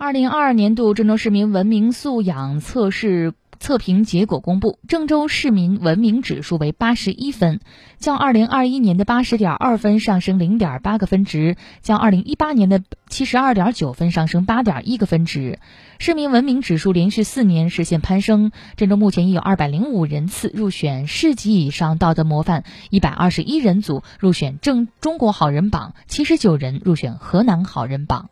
二零二二年度郑州市民文明素养测试测评结果公布郑州市民文明指数为八十一分较二零二一年的八十点二分上升零点八个分值较二零一八年的七十二点九分上升八点一个分值。市民文明指数连续四年实现攀升郑州目前已有二百零五人次入选市级以上道德模范一百二十一人组入选正中国好人榜七十九人入选河南好人榜。